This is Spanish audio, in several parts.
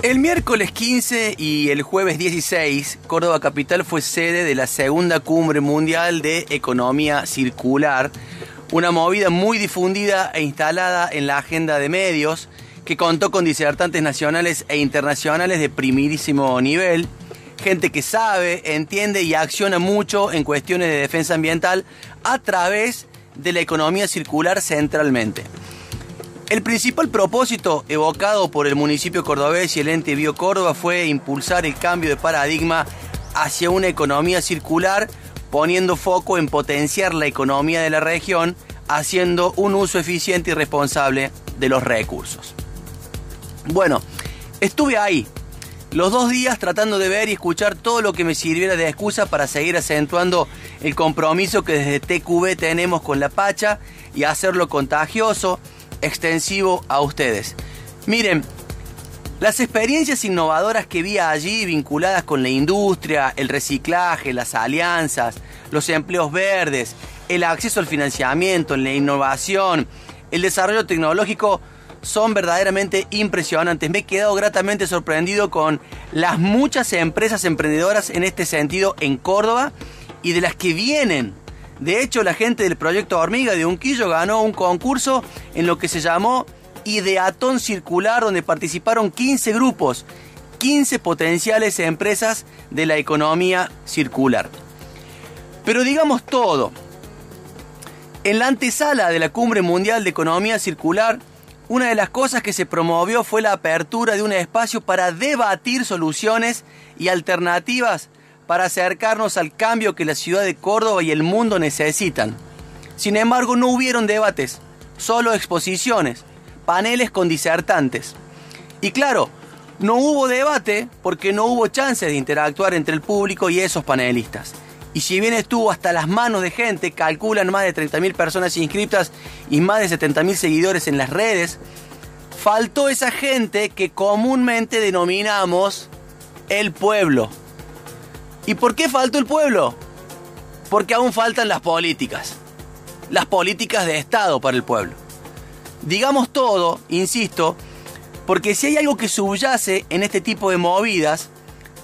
El miércoles 15 y el jueves 16, Córdoba Capital fue sede de la segunda cumbre mundial de economía circular, una movida muy difundida e instalada en la agenda de medios que contó con disertantes nacionales e internacionales de primísimo nivel, gente que sabe, entiende y acciona mucho en cuestiones de defensa ambiental a través de la economía circular centralmente. El principal propósito evocado por el municipio cordobés y el ente Bio Córdoba fue impulsar el cambio de paradigma hacia una economía circular, poniendo foco en potenciar la economía de la región, haciendo un uso eficiente y responsable de los recursos. Bueno, estuve ahí los dos días tratando de ver y escuchar todo lo que me sirviera de excusa para seguir acentuando el compromiso que desde TQB tenemos con la Pacha y hacerlo contagioso, extensivo a ustedes. Miren, las experiencias innovadoras que vi allí vinculadas con la industria, el reciclaje, las alianzas, los empleos verdes, el acceso al financiamiento, la innovación, el desarrollo tecnológico, son verdaderamente impresionantes. Me he quedado gratamente sorprendido con las muchas empresas emprendedoras en este sentido en Córdoba y de las que vienen de hecho, la gente del proyecto Hormiga de Unquillo ganó un concurso en lo que se llamó Ideatón Circular, donde participaron 15 grupos, 15 potenciales empresas de la economía circular. Pero digamos todo. En la antesala de la Cumbre Mundial de Economía Circular, una de las cosas que se promovió fue la apertura de un espacio para debatir soluciones y alternativas para acercarnos al cambio que la ciudad de Córdoba y el mundo necesitan. Sin embargo, no hubieron debates, solo exposiciones, paneles con disertantes. Y claro, no hubo debate porque no hubo chance de interactuar entre el público y esos panelistas. Y si bien estuvo hasta las manos de gente, calculan más de 30.000 personas inscritas y más de 70.000 seguidores en las redes, faltó esa gente que comúnmente denominamos el pueblo. ¿Y por qué faltó el pueblo? Porque aún faltan las políticas. Las políticas de Estado para el pueblo. Digamos todo, insisto, porque si hay algo que subyace en este tipo de movidas,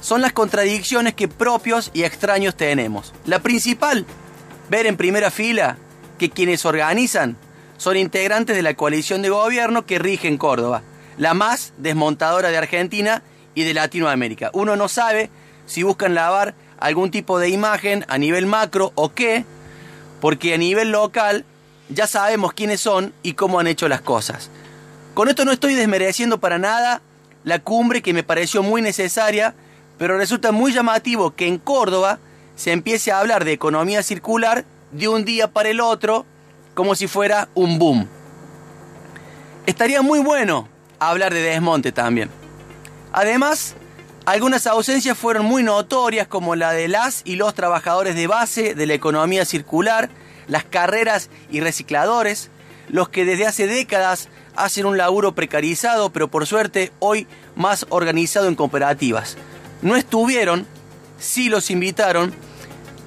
son las contradicciones que propios y extraños tenemos. La principal, ver en primera fila que quienes organizan son integrantes de la coalición de gobierno que rige en Córdoba, la más desmontadora de Argentina y de Latinoamérica. Uno no sabe si buscan lavar algún tipo de imagen a nivel macro o qué, porque a nivel local ya sabemos quiénes son y cómo han hecho las cosas. Con esto no estoy desmereciendo para nada la cumbre que me pareció muy necesaria, pero resulta muy llamativo que en Córdoba se empiece a hablar de economía circular de un día para el otro como si fuera un boom. Estaría muy bueno hablar de desmonte también. Además, algunas ausencias fueron muy notorias como la de las y los trabajadores de base de la economía circular, las carreras y recicladores, los que desde hace décadas hacen un laburo precarizado, pero por suerte hoy más organizado en cooperativas. No estuvieron, sí los invitaron,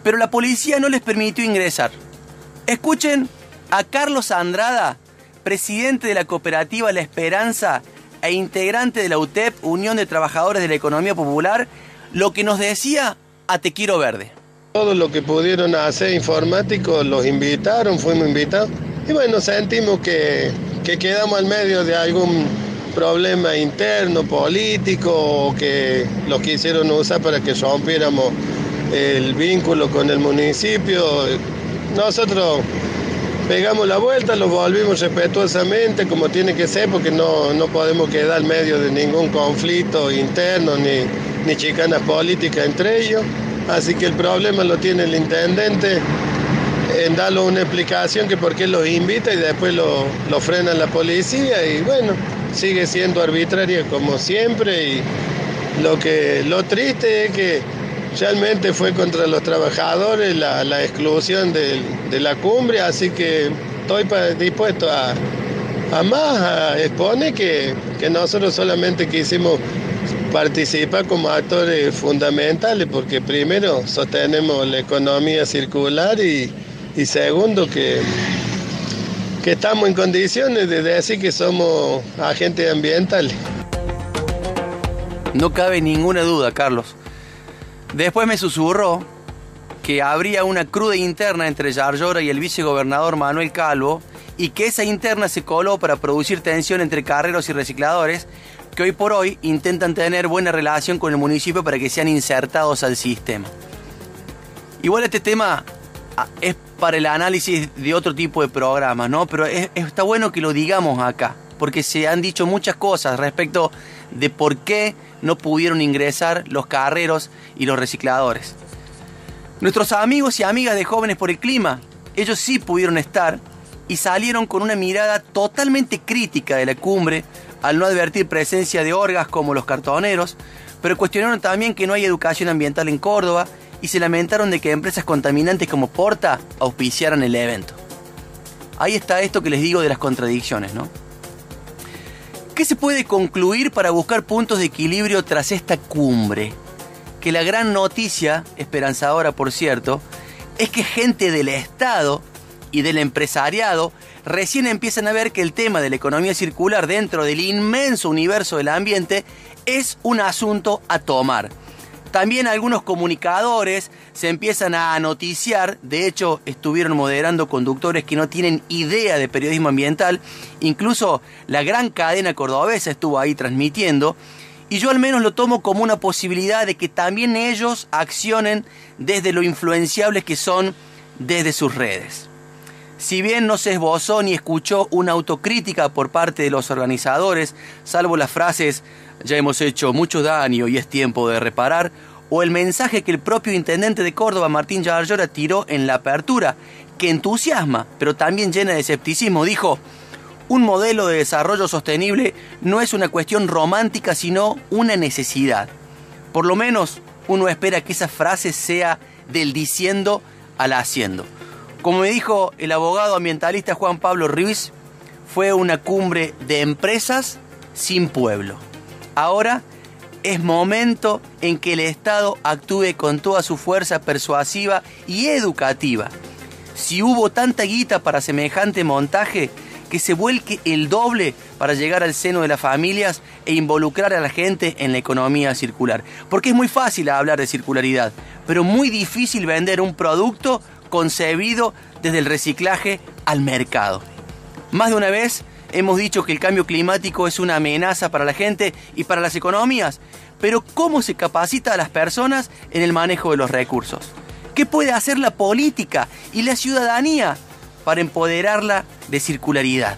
pero la policía no les permitió ingresar. Escuchen a Carlos Andrada, presidente de la cooperativa La Esperanza, e integrante de la UTEP, Unión de Trabajadores de la Economía Popular, lo que nos decía a Te Quiero Verde. Todo lo que pudieron hacer informáticos los invitaron, fuimos invitados. Y bueno, sentimos que, que quedamos al medio de algún problema interno, político, que los quisieron usar para que rompiéramos el vínculo con el municipio. Nosotros pegamos la vuelta, lo volvimos respetuosamente como tiene que ser porque no, podemos quedar en medio de ningún conflicto interno ni, ni chicanas políticas entre ellos. Así que el problema lo tiene el intendente en darle una explicación que por qué los invita y después lo, lo frena la policía y bueno, sigue siendo arbitraria como siempre y lo, que, lo triste es que realmente fue contra los trabajadores la, exclusión de, la cumbre, así que estoy dispuesto a, a más, a exponer que, que nosotros solamente quisimos participar como actores fundamentales, porque primero sostenemos la economía circular y, y segundo que, que estamos en condiciones de decir que somos agentes ambientales. No cabe ninguna duda, Carlos. Después me susurró que habría una cruda interna entre Yarlora y el vicegobernador Manuel Calvo y que esa interna se coló para producir tensión entre carreros y recicladores que hoy por hoy intentan tener buena relación con el municipio para que sean insertados al sistema. Igual este tema ah, es para el análisis de otro tipo de programas, ¿no? Pero está bueno que lo digamos acá, porque se han dicho muchas cosas respecto de por qué no pudieron ingresar los carreros y los recicladores. Nuestros amigos y amigas de Jóvenes por el Clima, ellos sí pudieron estar y salieron con una mirada totalmente crítica de la cumbre al no advertir presencia de orgas como los cartoneros, pero cuestionaron también que no hay educación ambiental en Córdoba y se lamentaron de que empresas contaminantes como Porta auspiciaran el evento. Ahí está esto que les digo de las contradicciones, ¿no? ¿Qué se puede concluir para buscar puntos de equilibrio tras esta cumbre? Que la gran noticia, esperanzadora por cierto, es que gente del Estado y del empresariado recién empiezan a ver que el tema de la economía circular dentro del inmenso universo del ambiente es un asunto a tomar. También algunos comunicadores se empiezan a noticiar, de hecho estuvieron moderando conductores que no tienen idea de periodismo ambiental, incluso la gran cadena cordobesa estuvo ahí transmitiendo, y yo al menos lo tomo como una posibilidad de que también ellos accionen desde lo influenciables que son desde sus redes. Si bien no se esbozó ni escuchó una autocrítica por parte de los organizadores, salvo las frases ya hemos hecho mucho daño y es tiempo de reparar, o el mensaje que el propio intendente de Córdoba, Martín Yarlora, tiró en la apertura, que entusiasma, pero también llena de escepticismo, dijo, un modelo de desarrollo sostenible no es una cuestión romántica, sino una necesidad. Por lo menos uno espera que esa frase sea del diciendo al haciendo. Como me dijo el abogado ambientalista Juan Pablo Ruiz, fue una cumbre de empresas sin pueblo. Ahora es momento en que el Estado actúe con toda su fuerza persuasiva y educativa. Si hubo tanta guita para semejante montaje, que se vuelque el doble para llegar al seno de las familias e involucrar a la gente en la economía circular. Porque es muy fácil hablar de circularidad, pero muy difícil vender un producto concebido desde el reciclaje al mercado. Más de una vez hemos dicho que el cambio climático es una amenaza para la gente y para las economías, pero ¿cómo se capacita a las personas en el manejo de los recursos? ¿Qué puede hacer la política y la ciudadanía para empoderarla de circularidad?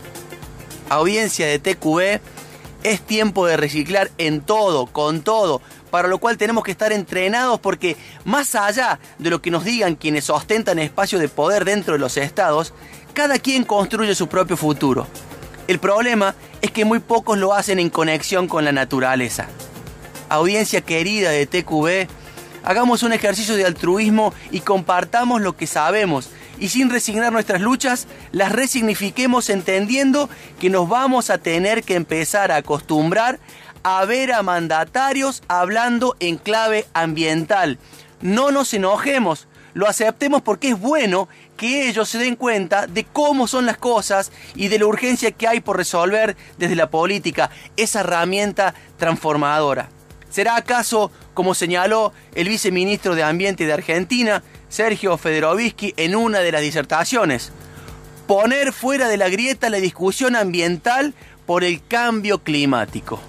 Audiencia de TQV, es tiempo de reciclar en todo, con todo, para lo cual tenemos que estar entrenados porque más allá de lo que nos digan quienes ostentan espacio de poder dentro de los estados, cada quien construye su propio futuro. El problema es que muy pocos lo hacen en conexión con la naturaleza. Audiencia querida de TQV, hagamos un ejercicio de altruismo y compartamos lo que sabemos y sin resignar nuestras luchas, las resignifiquemos entendiendo que nos vamos a tener que empezar a acostumbrar a ver a mandatarios hablando en clave ambiental. No nos enojemos, lo aceptemos porque es bueno que ellos se den cuenta de cómo son las cosas y de la urgencia que hay por resolver desde la política esa herramienta transformadora. ¿Será acaso, como señaló el viceministro de Ambiente de Argentina, Sergio Federovisky, en una de las disertaciones? Poner fuera de la grieta la discusión ambiental por el cambio climático.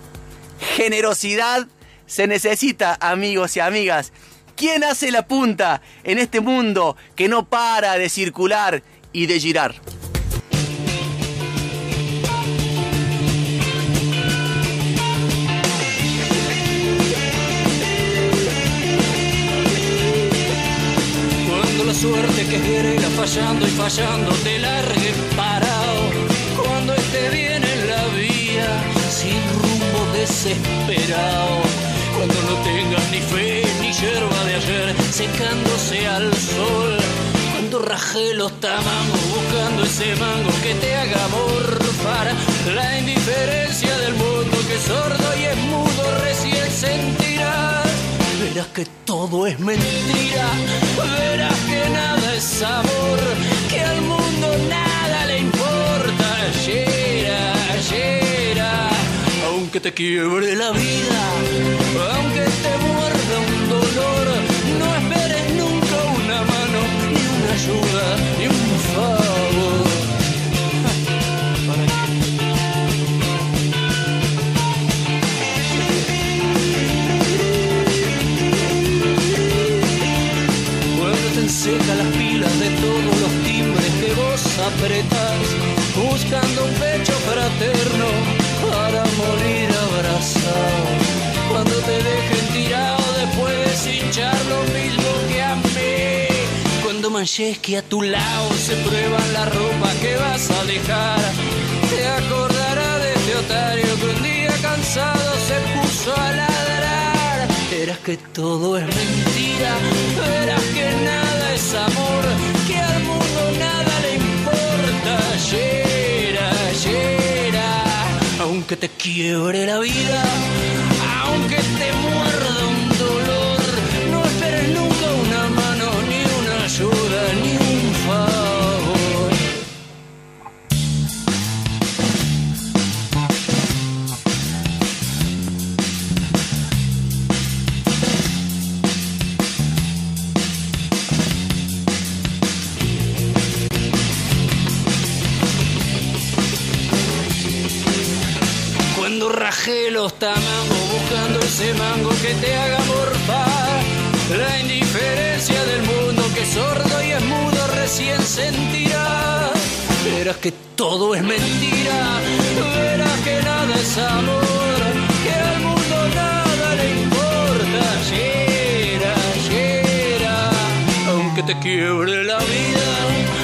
Generosidad se necesita, amigos y amigas. ¿Quién hace la punta en este mundo que no para de circular y de girar? Cuando la suerte que quiere irá fallando y fallando te largue parado. Cuando esté bien en la vía, sin desesperado Cuando no tengas ni fe ni yerba de ayer secándose al sol. Cuando raje los tamangos buscando ese mango que te haga morfar. La indiferencia del mundo que es sordo y es mudo recién sentirás. Verás que todo es mentira, verás que nada es amor, que al mundo nada le importa. Llera, llera, te quiebre la vida, aunque te muerda manches que a tu lado se prueban la ropa que vas a dejar, te acordará de este otario que un día cansado se puso a ladrar. Verás que todo es mentira, verás que nada es amor, que al mundo nada le importa. Llera, llera, aunque te quiebre la vida, los tamangos buscando ese mango que te haga morfar. La indiferencia del mundo que es sordo y es mudo recién sentirá. Verás que todo es mentira, verás que nada es amor Que al mundo nada le importa, llera, llera Aunque te quiebre la vida